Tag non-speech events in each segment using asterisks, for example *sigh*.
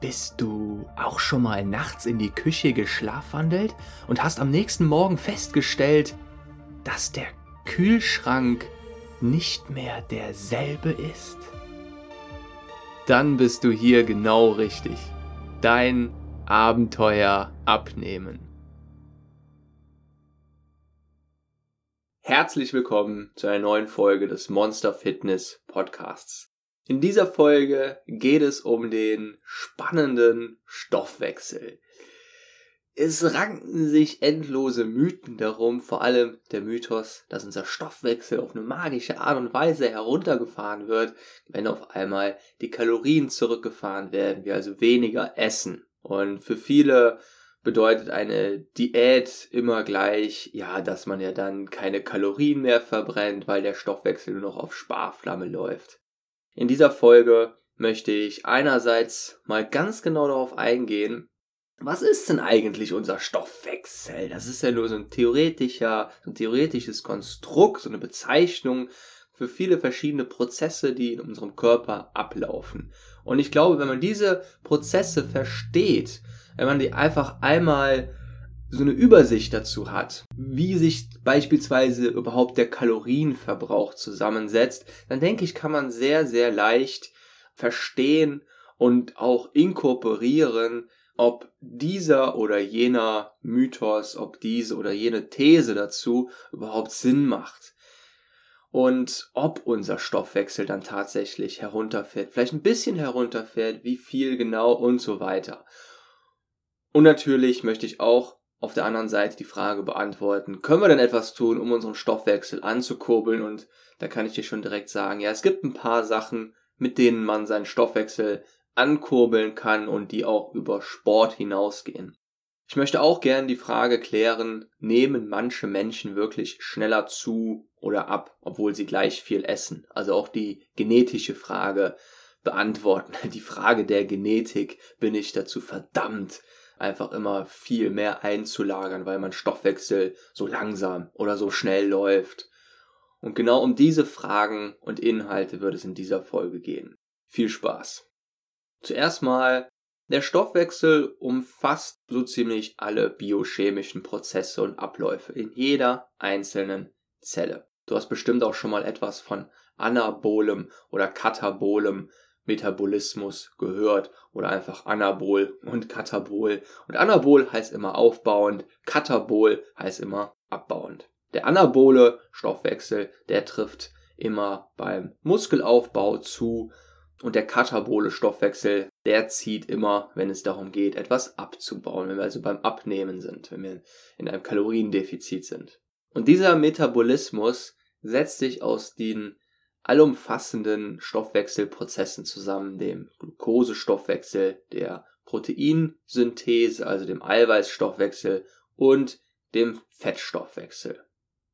Bist du auch schon mal nachts in die Küche geschlafwandelt und hast am nächsten Morgen festgestellt, dass der Kühlschrank nicht mehr derselbe ist? Dann bist du hier genau richtig. Dein Abenteuer abnehmen. Herzlich willkommen zu einer neuen Folge des Monster Fitness Podcasts. In dieser Folge geht es um den spannenden Stoffwechsel. Es ranken sich endlose Mythen darum, vor allem der Mythos, dass unser Stoffwechsel auf eine magische Art und Weise heruntergefahren wird, wenn auf einmal die Kalorien zurückgefahren werden, wir also weniger essen. Und für viele bedeutet eine Diät immer gleich, ja, dass man ja dann keine Kalorien mehr verbrennt, weil der Stoffwechsel nur noch auf Sparflamme läuft. In dieser Folge möchte ich einerseits mal ganz genau darauf eingehen, was ist denn eigentlich unser Stoffwechsel? Das ist ja nur so ein theoretischer, so ein theoretisches Konstrukt, so eine Bezeichnung für viele verschiedene Prozesse, die in unserem Körper ablaufen. Und ich glaube, wenn man diese Prozesse versteht, wenn man die einfach einmal so eine Übersicht dazu hat, wie sich beispielsweise überhaupt der Kalorienverbrauch zusammensetzt, dann denke ich, kann man sehr, sehr leicht verstehen und auch inkorporieren, ob dieser oder jener Mythos, ob diese oder jene These dazu überhaupt Sinn macht. Und ob unser Stoffwechsel dann tatsächlich herunterfährt, vielleicht ein bisschen herunterfährt, wie viel genau und so weiter. Und natürlich möchte ich auch auf der anderen Seite die Frage beantworten, können wir denn etwas tun, um unseren Stoffwechsel anzukurbeln? Und da kann ich dir schon direkt sagen, ja, es gibt ein paar Sachen, mit denen man seinen Stoffwechsel ankurbeln kann und die auch über Sport hinausgehen. Ich möchte auch gern die Frage klären, nehmen manche Menschen wirklich schneller zu oder ab, obwohl sie gleich viel essen? Also auch die genetische Frage beantworten. *laughs* Die Frage der Genetik bin ich dazu verdammt, einfach immer viel mehr einzulagern, weil mein Stoffwechsel so langsam oder so schnell läuft. Und genau um diese Fragen und Inhalte wird es in dieser Folge gehen. Viel Spaß. Zuerst mal, der Stoffwechsel umfasst so ziemlich alle biochemischen Prozesse und Abläufe in jeder einzelnen Zelle. Du hast bestimmt auch schon mal etwas von anabolem oder katabolem Metabolismus gehört oder einfach Anabol und Katabol. Und Anabol heißt immer aufbauend, Katabol heißt immer abbauend. Der anabole Stoffwechsel, der trifft immer beim Muskelaufbau zu und der katabole Stoffwechsel, der zieht immer, wenn es darum geht, etwas abzubauen, wenn wir also beim Abnehmen sind, wenn wir in einem Kaloriendefizit sind. Und dieser Metabolismus setzt sich aus den allumfassenden Stoffwechselprozessen zusammen, dem Glukosestoffwechsel, der Proteinsynthese, also dem Eiweißstoffwechsel und dem Fettstoffwechsel.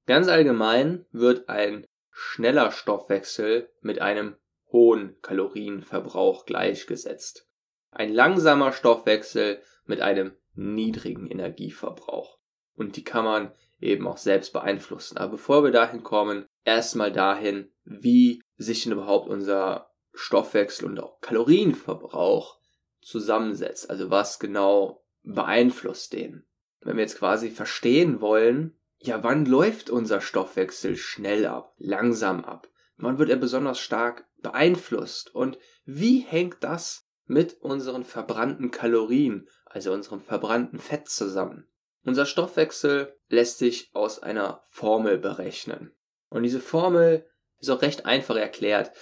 Ganz allgemein wird ein schneller Stoffwechsel mit einem hohen Kalorienverbrauch gleichgesetzt. Ein langsamer Stoffwechsel mit einem niedrigen Energieverbrauch. Und die kann man eben auch selbst beeinflussen. Aber bevor wir dahin kommen, erstmal dahin, wie sich denn überhaupt unser Stoffwechsel und auch Kalorienverbrauch zusammensetzt. Also was genau beeinflusst den. Wenn wir jetzt quasi verstehen wollen, ja, wann läuft unser Stoffwechsel schnell ab, langsam ab? Wann wird er besonders stark beeinflusst? Und wie hängt das mit unseren verbrannten Kalorien, also unserem verbrannten Fett zusammen? Unser Stoffwechsel lässt sich aus einer Formel berechnen. Und diese Formel ist auch recht einfach erklärt.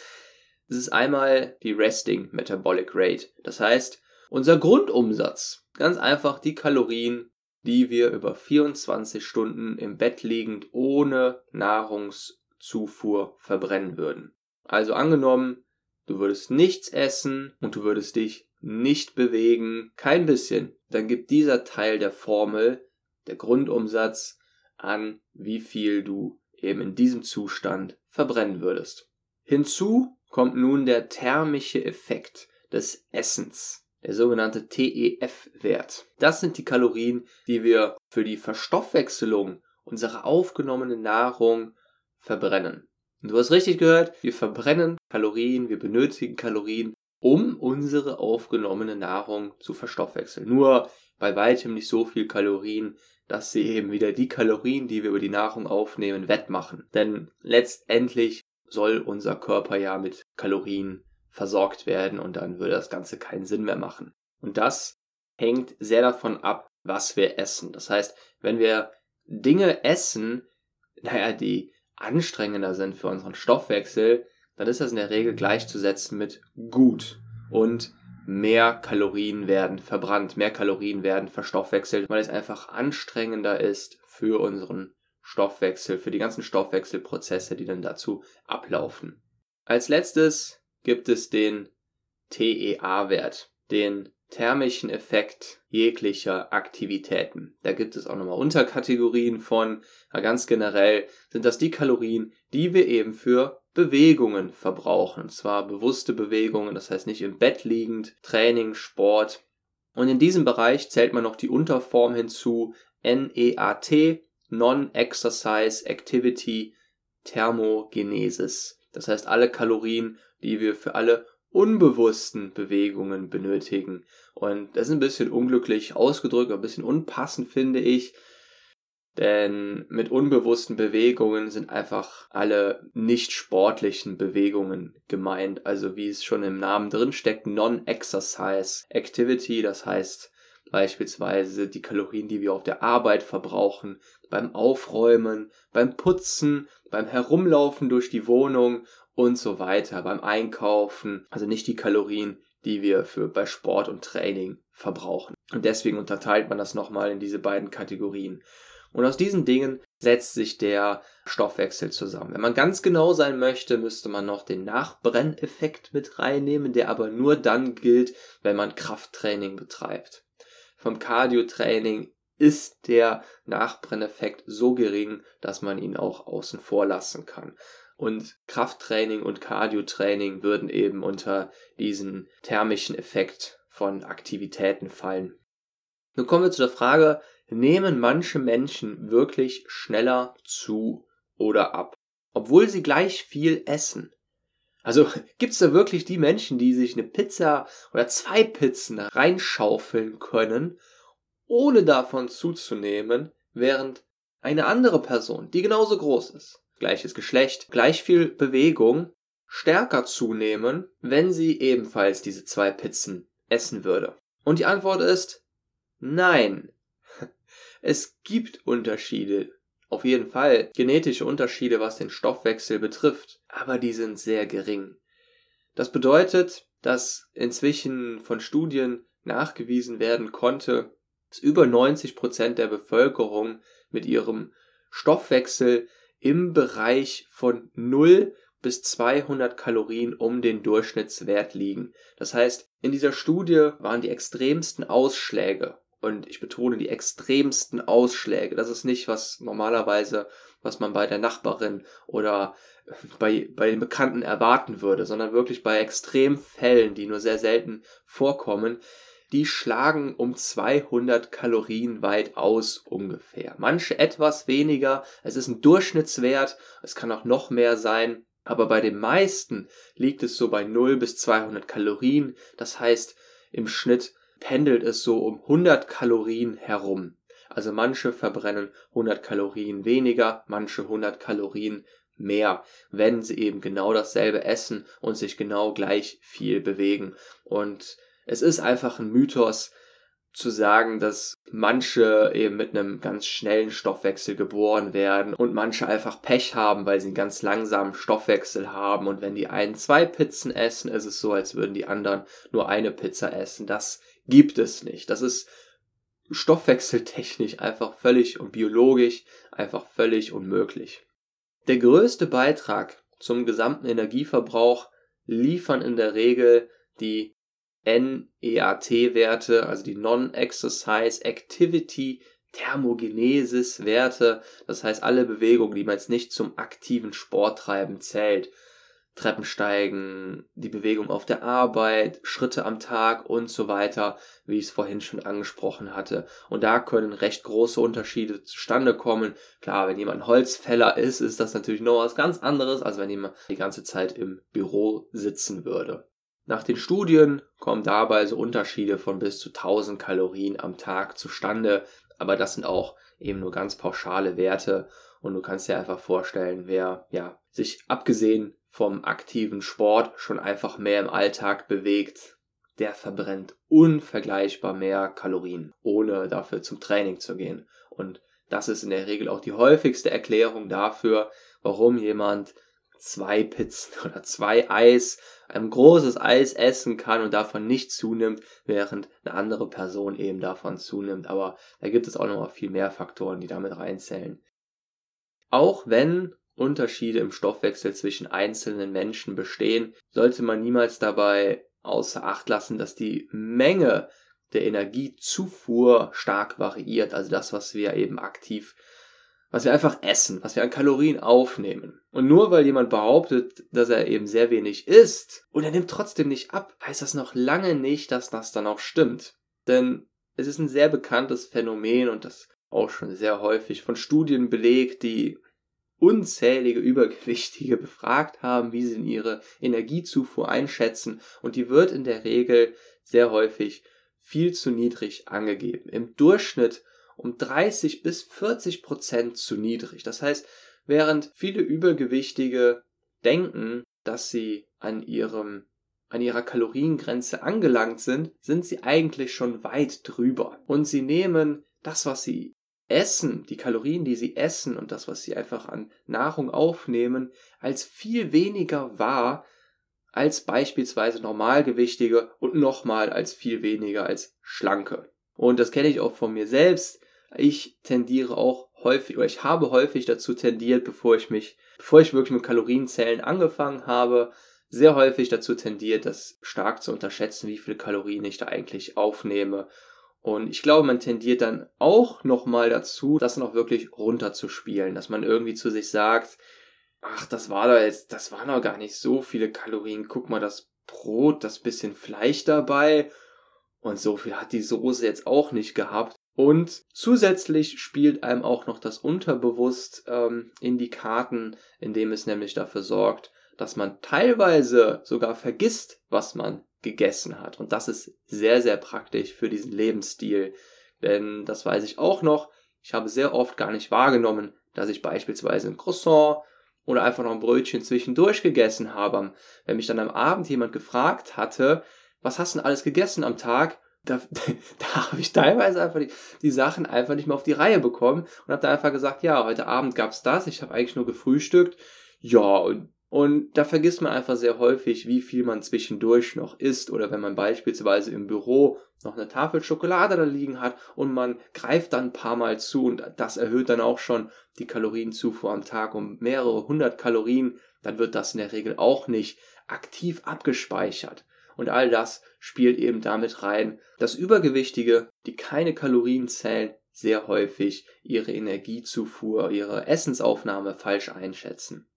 Es ist einmal die Resting Metabolic Rate. Das heißt, unser Grundumsatz. Ganz einfach die Kalorien, die wir über 24 Stunden im Bett liegend ohne Nahrungszufuhr verbrennen würden. Also angenommen, du würdest nichts essen und du würdest dich nicht bewegen, kein bisschen, dann gibt dieser Teil der Formel, der Grundumsatz, an, wie viel du eben in diesem Zustand verbrennen würdest. Hinzu kommt nun der thermische Effekt des Essens, der sogenannte TEF-Wert. Das sind die Kalorien, die wir für die Verstoffwechselung unserer aufgenommenen Nahrung verbrennen. Und du hast richtig gehört, wir verbrennen Kalorien, wir benötigen Kalorien, um unsere aufgenommene Nahrung zu verstoffwechseln. Nur bei weitem nicht so viel Kalorien, dass sie eben wieder die Kalorien, die wir über die Nahrung aufnehmen, wettmachen. Denn letztendlich soll unser Körper ja mit Kalorien versorgt werden und dann würde das Ganze keinen Sinn mehr machen. Und das hängt sehr davon ab, was wir essen. Das heißt, wenn wir Dinge essen, naja, die anstrengender sind für unseren Stoffwechsel, dann ist das in der Regel gleichzusetzen mit gut und mehr Kalorien werden verbrannt, mehr Kalorien werden verstoffwechselt, weil es einfach anstrengender ist für unseren Stoffwechsel, für die ganzen Stoffwechselprozesse, die dann dazu ablaufen. Als letztes gibt es den TEA-Wert, den thermischen Effekt jeglicher Aktivitäten. Da gibt es auch nochmal Unterkategorien von, ganz generell sind das die Kalorien, die wir eben für Bewegungen verbrauchen. Und zwar bewusste Bewegungen, das heißt nicht im Bett liegend, Training, Sport. Und in diesem Bereich zählt man noch die Unterform hinzu, NEAT, Non-Exercise Activity Thermogenesis. Das heißt alle Kalorien, die wir für alle unbewussten Bewegungen benötigen. Und das ist ein bisschen unglücklich ausgedrückt, ein bisschen unpassend finde ich. Denn mit unbewussten Bewegungen sind einfach alle nicht sportlichen Bewegungen gemeint. Also wie es schon im Namen drin steckt, Non-Exercise Activity. Das heißt beispielsweise die Kalorien, die wir auf der Arbeit verbrauchen, beim Aufräumen, beim Putzen, beim Herumlaufen durch die Wohnung und so weiter, beim Einkaufen, also nicht die Kalorien, die wir für bei Sport und Training verbrauchen. Und deswegen unterteilt man das nochmal in diese beiden Kategorien. Und aus diesen Dingen setzt sich der Stoffwechsel zusammen. Wenn man ganz genau sein möchte, müsste man noch den Nachbrenneffekt mit reinnehmen, der aber nur dann gilt, wenn man Krafttraining betreibt. Vom Cardio-Training ist der Nachbrenneffekt so gering, dass man ihn auch außen vor lassen kann. Und Krafttraining und Cardiotraining würden eben unter diesen thermischen Effekt von Aktivitäten fallen. Nun kommen wir zu der Frage, nehmen manche Menschen wirklich schneller zu oder ab, obwohl sie gleich viel essen? Also *laughs* gibt es da wirklich die Menschen, die sich eine Pizza oder zwei Pizzen reinschaufeln können, ohne davon zuzunehmen, während eine andere Person, die genauso groß ist, gleiches Geschlecht, gleich viel Bewegung stärker zunehmen, wenn sie ebenfalls diese zwei Pizzen essen würde? Und die Antwort ist nein. Es gibt Unterschiede, auf jeden Fall genetische Unterschiede, was den Stoffwechsel betrifft, aber die sind sehr gering. Das bedeutet, dass inzwischen von Studien nachgewiesen werden konnte, dass über 90 Prozent der Bevölkerung mit ihrem Stoffwechsel im Bereich von 0 bis 200 Kalorien um den Durchschnittswert liegen. Das heißt, in dieser Studie waren die extremsten Ausschläge und ich betone die extremsten Ausschläge. Das ist nicht was normalerweise, was man bei der Nachbarin oder bei, bei den Bekannten erwarten würde, sondern wirklich bei Extremfällen, die nur sehr selten vorkommen, die schlagen um 200 Kalorien weit aus ungefähr. Manche etwas weniger, es ist ein Durchschnittswert, es kann auch noch mehr sein, aber bei den meisten liegt es so bei 0 bis 200 Kalorien, das heißt im Schnitt pendelt es so um 100 Kalorien herum. Also manche verbrennen 100 Kalorien weniger, manche 100 Kalorien mehr, wenn sie eben genau dasselbe essen und sich genau gleich viel bewegen. Und es ist einfach ein Mythos zu sagen, dass manche eben mit einem ganz schnellen Stoffwechsel geboren werden und manche einfach Pech haben, weil sie einen ganz langsamen Stoffwechsel haben und wenn die einen zwei Pizzen essen, ist es so, als würden die anderen nur eine Pizza essen. Das gibt es nicht. Das ist stoffwechseltechnisch einfach völlig und biologisch einfach völlig unmöglich. Der größte Beitrag zum gesamten Energieverbrauch liefern in der Regel die NEAT-Werte, also die Non-Exercise Activity Thermogenesis-Werte, das heißt alle Bewegungen, die man jetzt nicht zum aktiven Sporttreiben zählt. Treppensteigen, die Bewegung auf der Arbeit, Schritte am Tag und so weiter, wie ich es vorhin schon angesprochen hatte. Und da können recht große Unterschiede zustande kommen. Klar, wenn jemand Holzfäller ist, ist das natürlich noch was ganz anderes, als wenn jemand die ganze Zeit im Büro sitzen würde. Nach den Studien kommen dabei so Unterschiede von bis zu 1000 Kalorien am Tag zustande, aber das sind auch eben nur ganz pauschale Werte und du kannst dir einfach vorstellen, wer ja sich abgesehen vom aktiven Sport schon einfach mehr im Alltag bewegt, der verbrennt unvergleichbar mehr Kalorien, ohne dafür zum Training zu gehen. Und das ist in der Regel auch die häufigste Erklärung dafür, warum jemand zwei Pizzen *laughs* oder zwei Eis, ein großes Eis essen kann und davon nicht zunimmt, während eine andere Person eben davon zunimmt. Aber da gibt es auch noch mal viel mehr Faktoren, die damit reinzählen. Auch wenn Unterschiede im Stoffwechsel zwischen einzelnen Menschen bestehen, sollte man niemals dabei außer Acht lassen, dass die Menge der Energiezufuhr stark variiert, also das, was wir eben aktiv, was wir einfach essen, was wir an Kalorien aufnehmen. Und nur weil jemand behauptet, dass er eben sehr wenig isst und er nimmt trotzdem nicht ab, heißt das noch lange nicht, dass das dann auch stimmt. Denn es ist ein sehr bekanntes Phänomen und das auch schon sehr häufig von Studien belegt, die unzählige Übergewichtige befragt haben, wie sie in ihre Energiezufuhr einschätzen und die wird in der Regel sehr häufig viel zu niedrig angegeben. Im Durchschnitt um 30 bis 40 Prozent zu niedrig. Das heißt, während viele Übergewichtige denken, dass sie an ihrem an ihrer Kaloriengrenze angelangt sind, sind sie eigentlich schon weit drüber. Und sie nehmen das, was sie essen, die Kalorien, die sie essen und das, was sie einfach an Nahrung aufnehmen, als viel weniger wahr als beispielsweise Normalgewichtige und nochmal als viel weniger als Schlanke. Und das kenne ich auch von mir selbst. Ich tendiere auch häufig, oder ich habe häufig dazu tendiert, bevor ich mich, bevor ich wirklich mit Kalorienzellen angefangen habe, sehr häufig dazu tendiert, das stark zu unterschätzen, wie viel Kalorien ich da eigentlich aufnehme. Und ich glaube, man tendiert dann auch nochmal dazu, das noch wirklich runterzuspielen, dass man irgendwie zu sich sagt, ach, das war da jetzt, das waren doch gar nicht so viele Kalorien. Guck mal, das Brot, das bisschen Fleisch dabei. Und so viel hat die Soße jetzt auch nicht gehabt. Und zusätzlich spielt einem auch noch das Unterbewusst ähm, in die Karten, indem es nämlich dafür sorgt, dass man teilweise sogar vergisst, was man gegessen hat. Und das ist sehr, sehr praktisch für diesen Lebensstil. Denn das weiß ich auch noch. Ich habe sehr oft gar nicht wahrgenommen, dass ich beispielsweise ein Croissant oder einfach noch ein Brötchen zwischendurch gegessen habe. Wenn mich dann am Abend jemand gefragt hatte, was hast du denn alles gegessen am Tag? Da, *laughs* da habe ich teilweise einfach die, die, Sachen einfach nicht mehr auf die Reihe bekommen und habe da einfach gesagt, ja, heute Abend gab's das, ich habe eigentlich nur gefrühstückt. Ja, und und da vergisst man einfach sehr häufig, wie viel man zwischendurch noch isst oder wenn man beispielsweise im Büro noch eine Tafel Schokolade da liegen hat und man greift dann ein paar Mal zu und das erhöht dann auch schon die Kalorienzufuhr am Tag um mehrere hundert Kalorien, dann wird das in der Regel auch nicht aktiv abgespeichert. Und all das spielt eben damit rein, dass Übergewichtige, die keine Kalorien zählen, sehr häufig ihre Energiezufuhr, ihre Essensaufnahme falsch einschätzen.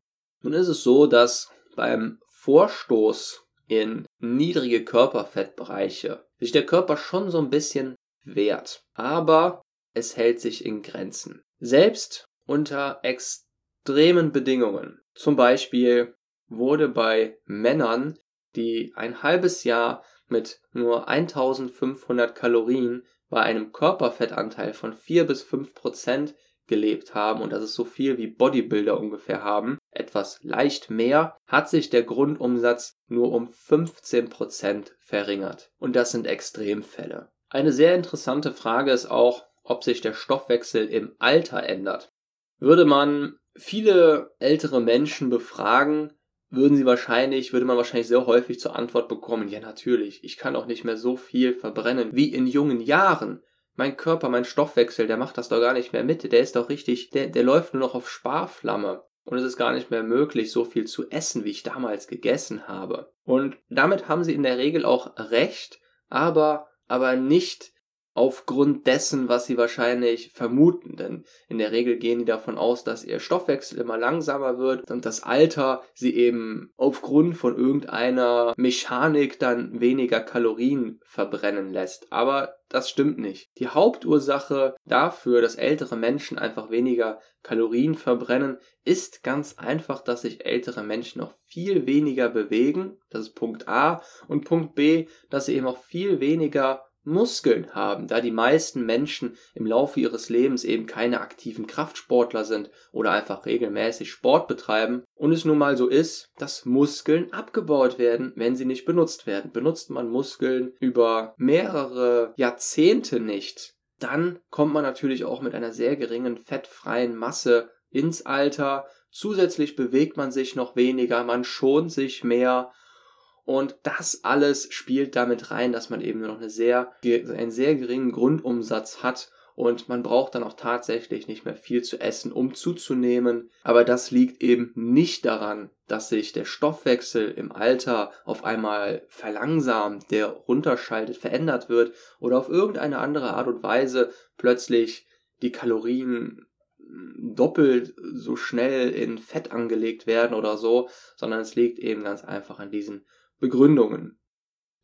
Nun ist es so, dass beim Vorstoß in niedrige Körperfettbereiche sich der Körper schon so ein bisschen wehrt, aber es hält sich in Grenzen. Selbst unter extremen Bedingungen. Zum Beispiel wurde bei Männern, die ein halbes Jahr mit nur 1500 Kalorien bei einem Körperfettanteil von 4 bis 5 Prozent gelebt haben, und das ist so viel wie Bodybuilder ungefähr haben, etwas leicht mehr, hat sich der Grundumsatz nur um 15% verringert. Und das sind Extremfälle. Eine sehr interessante Frage ist auch, ob sich der Stoffwechsel im Alter ändert. Würde man viele ältere Menschen befragen, würden sie wahrscheinlich, würde man wahrscheinlich sehr häufig zur Antwort bekommen, ja natürlich, ich kann auch nicht mehr so viel verbrennen wie in jungen Jahren mein Körper, mein Stoffwechsel, der macht das doch gar nicht mehr mit. Der ist doch richtig, der, der läuft nur noch auf Sparflamme. Und es ist gar nicht mehr möglich, so viel zu essen, wie ich damals gegessen habe. Und damit haben sie in der Regel auch recht, aber, aber nicht aufgrund dessen, was sie wahrscheinlich vermuten. Denn in der Regel gehen die davon aus, dass ihr Stoffwechsel immer langsamer wird und das Alter sie eben aufgrund von irgendeiner Mechanik dann weniger Kalorien verbrennen lässt. Aber das stimmt nicht. Die Hauptursache dafür, dass ältere Menschen einfach weniger Kalorien verbrennen, ist ganz einfach, dass sich ältere Menschen noch viel weniger bewegen. Das ist Punkt A. Und Punkt B, dass sie eben auch viel weniger Muskeln haben, da die meisten Menschen im Laufe ihres Lebens eben keine aktiven Kraftsportler sind oder einfach regelmäßig Sport betreiben und es nun mal so ist, dass Muskeln abgebaut werden, wenn sie nicht benutzt werden. Benutzt man Muskeln über mehrere Jahrzehnte nicht, dann kommt man natürlich auch mit einer sehr geringen fettfreien Masse ins Alter. Zusätzlich bewegt man sich noch weniger, man schont sich mehr und das alles spielt damit rein, dass man eben nur noch eine sehr, einen sehr geringen Grundumsatz hat und man braucht dann auch tatsächlich nicht mehr viel zu essen, um zuzunehmen. Aber das liegt eben nicht daran, dass sich der Stoffwechsel im Alter auf einmal verlangsamt, der runterschaltet, verändert wird oder auf irgendeine andere Art und Weise plötzlich die Kalorien doppelt so schnell in Fett angelegt werden oder so, sondern es liegt eben ganz einfach an diesen Begründungen.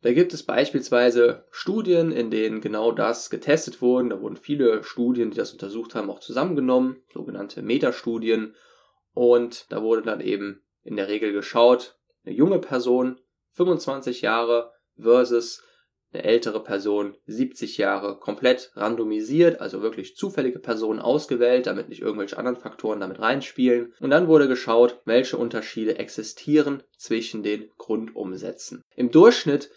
Da gibt es beispielsweise Studien, in denen genau das getestet wurden. Da wurden viele Studien, die das untersucht haben, auch zusammengenommen, sogenannte Metastudien. Und da wurde dann eben in der Regel geschaut, eine junge Person, 25 Jahre versus eine ältere Person 70 Jahre komplett randomisiert, also wirklich zufällige Personen ausgewählt, damit nicht irgendwelche anderen Faktoren damit reinspielen. Und dann wurde geschaut, welche Unterschiede existieren zwischen den Grundumsätzen. Im Durchschnitt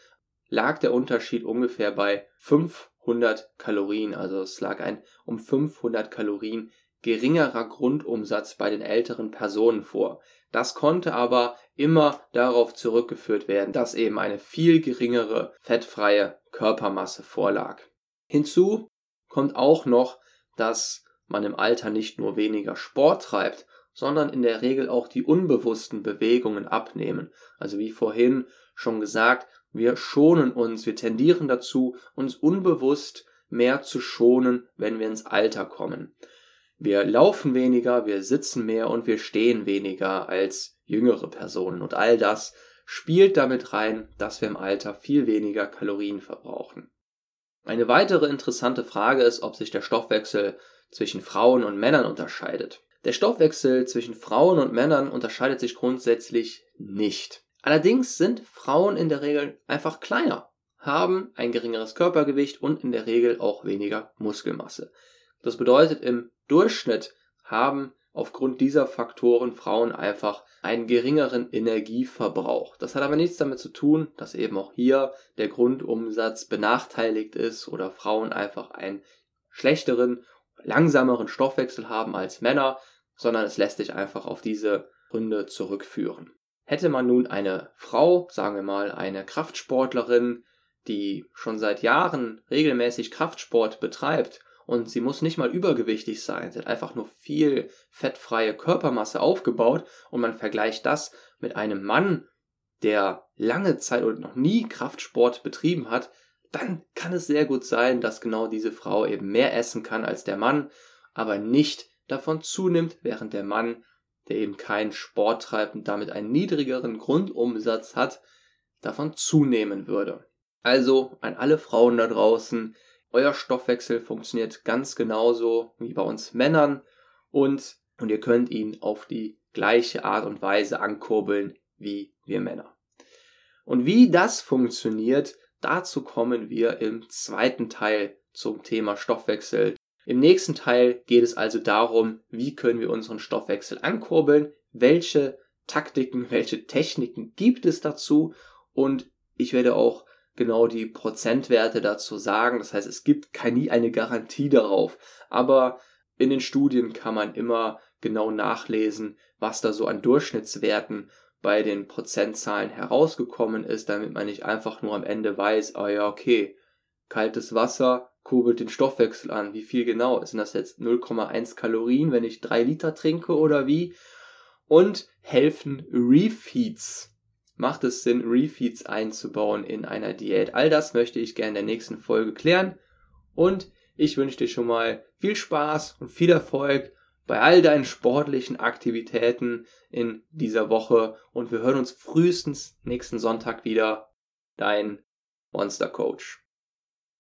lag der Unterschied ungefähr bei 500 Kalorien, also es lag ein um 500 Kalorien geringerer Grundumsatz bei den älteren Personen vor. Das konnte aber immer darauf zurückgeführt werden, dass eben eine viel geringere fettfreie Körpermasse vorlag. Hinzu kommt auch noch, dass man im Alter nicht nur weniger Sport treibt, sondern in der Regel auch die unbewussten Bewegungen abnehmen. Also wie vorhin schon gesagt, wir schonen uns, wir tendieren dazu, uns unbewusst mehr zu schonen, wenn wir ins Alter kommen. Wir laufen weniger, wir sitzen mehr und wir stehen weniger als jüngere Personen. Und all das spielt damit rein, dass wir im Alter viel weniger Kalorien verbrauchen. Eine weitere interessante Frage ist, ob sich der Stoffwechsel zwischen Frauen und Männern unterscheidet. Der Stoffwechsel zwischen Frauen und Männern unterscheidet sich grundsätzlich nicht. Allerdings sind Frauen in der Regel einfach kleiner, haben ein geringeres Körpergewicht und in der Regel auch weniger Muskelmasse. Das bedeutet, im Durchschnitt haben aufgrund dieser Faktoren Frauen einfach einen geringeren Energieverbrauch. Das hat aber nichts damit zu tun, dass eben auch hier der Grundumsatz benachteiligt ist oder Frauen einfach einen schlechteren, langsameren Stoffwechsel haben als Männer, sondern es lässt sich einfach auf diese Gründe zurückführen. Hätte man nun eine Frau, sagen wir mal eine Kraftsportlerin, die schon seit Jahren regelmäßig Kraftsport betreibt und sie muss nicht mal übergewichtig sein. Sie hat einfach nur viel fettfreie Körpermasse aufgebaut und man vergleicht das mit einem Mann, der lange Zeit oder noch nie Kraftsport betrieben hat, dann kann es sehr gut sein, dass genau diese Frau eben mehr essen kann als der Mann, aber nicht davon zunimmt, während der Mann, der eben keinen Sport treibt und damit einen niedrigeren Grundumsatz hat, davon zunehmen würde. Also an alle Frauen da draußen, euer Stoffwechsel funktioniert ganz genauso wie bei uns Männern und, und ihr könnt ihn auf die gleiche Art und Weise ankurbeln wie wir Männer. Und wie das funktioniert, dazu kommen wir im zweiten Teil zum Thema Stoffwechsel. Im nächsten Teil geht es also darum, wie können wir unseren Stoffwechsel ankurbeln, welche Taktiken, *laughs* welche Techniken gibt es dazu und ich werde auch genau die Prozentwerte dazu sagen. Das heißt, es gibt nie eine Garantie darauf. Aber in den Studien kann man immer genau nachlesen, was da so an Durchschnittswerten bei den Prozentzahlen herausgekommen ist, damit man nicht einfach nur am Ende weiß, ah oh ja, okay, kaltes Wasser kurbelt den Stoffwechsel an. Wie viel genau? Sind das jetzt 0,1 Kalorien, wenn ich drei Liter trinke oder wie? Und helfen Refeeds macht es Sinn, Refeeds einzubauen in einer Diät? All das möchte ich gerne in der nächsten Folge klären. Und ich wünsche dir schon mal viel Spaß und viel Erfolg bei all deinen sportlichen Aktivitäten in dieser Woche und wir hören uns frühestens nächsten Sonntag wieder. Dein Monster Coach.